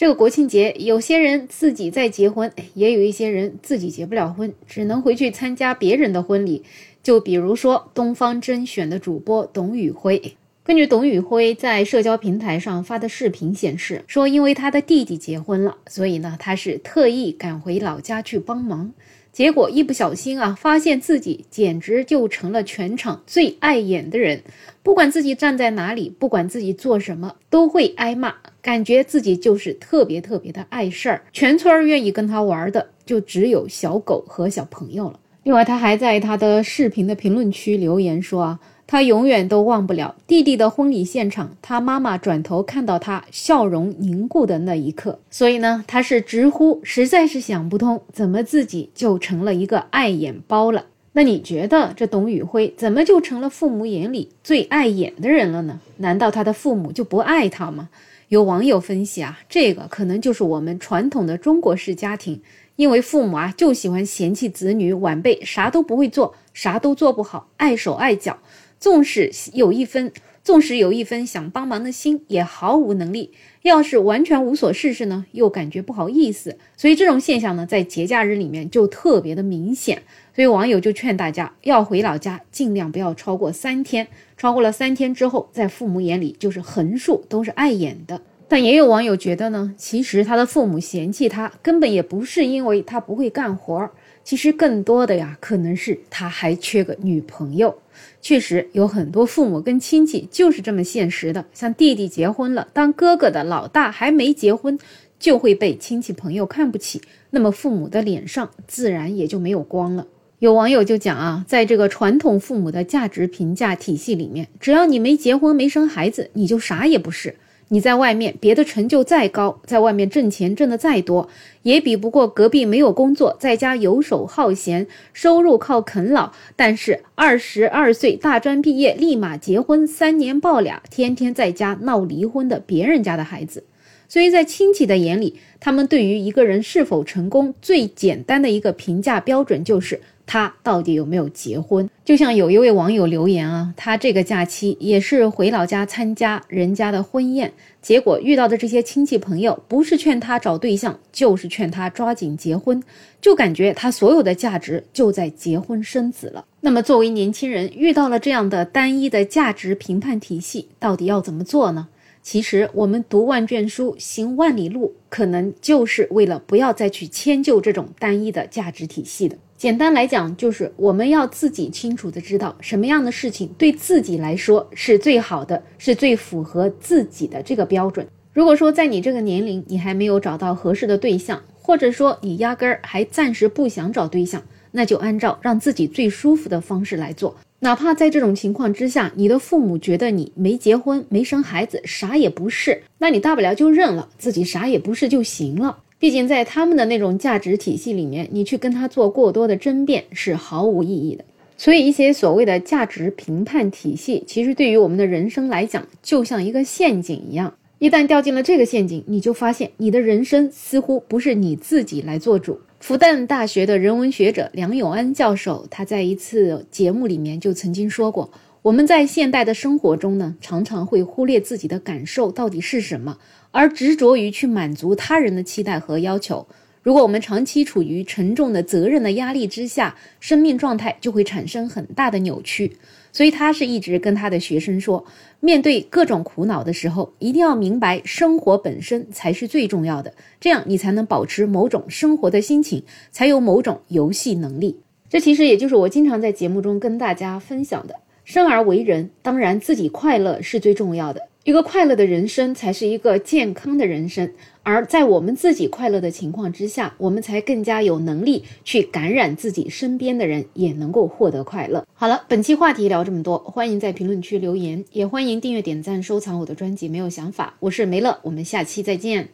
这个国庆节，有些人自己在结婚，也有一些人自己结不了婚，只能回去参加别人的婚礼。就比如说东方甄选的主播董宇辉。根据董宇辉在社交平台上发的视频显示，说因为他的弟弟结婚了，所以呢，他是特意赶回老家去帮忙。结果一不小心啊，发现自己简直就成了全场最碍眼的人。不管自己站在哪里，不管自己做什么，都会挨骂。感觉自己就是特别特别的碍事儿。全村愿意跟他玩的，就只有小狗和小朋友了。另外，他还在他的视频的评论区留言说啊。他永远都忘不了弟弟的婚礼现场，他妈妈转头看到他笑容凝固的那一刻。所以呢，他是直呼实在是想不通，怎么自己就成了一个碍眼包了？那你觉得这董宇辉怎么就成了父母眼里最碍眼的人了呢？难道他的父母就不爱他吗？有网友分析啊，这个可能就是我们传统的中国式家庭，因为父母啊就喜欢嫌弃子女晚辈啥都不会做，啥都做不好，碍手碍脚。纵使有一分，纵使有一分想帮忙的心，也毫无能力。要是完全无所事事呢，又感觉不好意思。所以这种现象呢，在节假日里面就特别的明显。所以网友就劝大家要回老家，尽量不要超过三天。超过了三天之后，在父母眼里就是横竖都是碍眼的。但也有网友觉得呢，其实他的父母嫌弃他，根本也不是因为他不会干活儿。其实更多的呀，可能是他还缺个女朋友。确实有很多父母跟亲戚就是这么现实的。像弟弟结婚了，当哥哥的老大还没结婚，就会被亲戚朋友看不起，那么父母的脸上自然也就没有光了。有网友就讲啊，在这个传统父母的价值评价体系里面，只要你没结婚没生孩子，你就啥也不是。你在外面别的成就再高，在外面挣钱挣的再多，也比不过隔壁没有工作，在家游手好闲，收入靠啃老，但是二十二岁大专毕业立马结婚，三年抱俩，天天在家闹离婚的别人家的孩子。所以在亲戚的眼里，他们对于一个人是否成功，最简单的一个评价标准就是。他到底有没有结婚？就像有一位网友留言啊，他这个假期也是回老家参加人家的婚宴，结果遇到的这些亲戚朋友不是劝他找对象，就是劝他抓紧结婚，就感觉他所有的价值就在结婚生子了。那么作为年轻人，遇到了这样的单一的价值评判体系，到底要怎么做呢？其实我们读万卷书，行万里路，可能就是为了不要再去迁就这种单一的价值体系的。简单来讲，就是我们要自己清楚的知道什么样的事情对自己来说是最好的，是最符合自己的这个标准。如果说在你这个年龄，你还没有找到合适的对象，或者说你压根儿还暂时不想找对象，那就按照让自己最舒服的方式来做。哪怕在这种情况之下，你的父母觉得你没结婚、没生孩子，啥也不是，那你大不了就认了，自己啥也不是就行了。毕竟，在他们的那种价值体系里面，你去跟他做过多的争辩是毫无意义的。所以，一些所谓的价值评判体系，其实对于我们的人生来讲，就像一个陷阱一样。一旦掉进了这个陷阱，你就发现你的人生似乎不是你自己来做主。复旦大学的人文学者梁永安教授，他在一次节目里面就曾经说过。我们在现代的生活中呢，常常会忽略自己的感受到底是什么，而执着于去满足他人的期待和要求。如果我们长期处于沉重的责任的压力之下，生命状态就会产生很大的扭曲。所以，他是一直跟他的学生说，面对各种苦恼的时候，一定要明白生活本身才是最重要的，这样你才能保持某种生活的心情，才有某种游戏能力。这其实也就是我经常在节目中跟大家分享的。生而为人，当然自己快乐是最重要的。一个快乐的人生才是一个健康的人生。而在我们自己快乐的情况之下，我们才更加有能力去感染自己身边的人，也能够获得快乐。好了，本期话题聊这么多，欢迎在评论区留言，也欢迎订阅、点赞、收藏我的专辑。没有想法，我是梅乐，我们下期再见。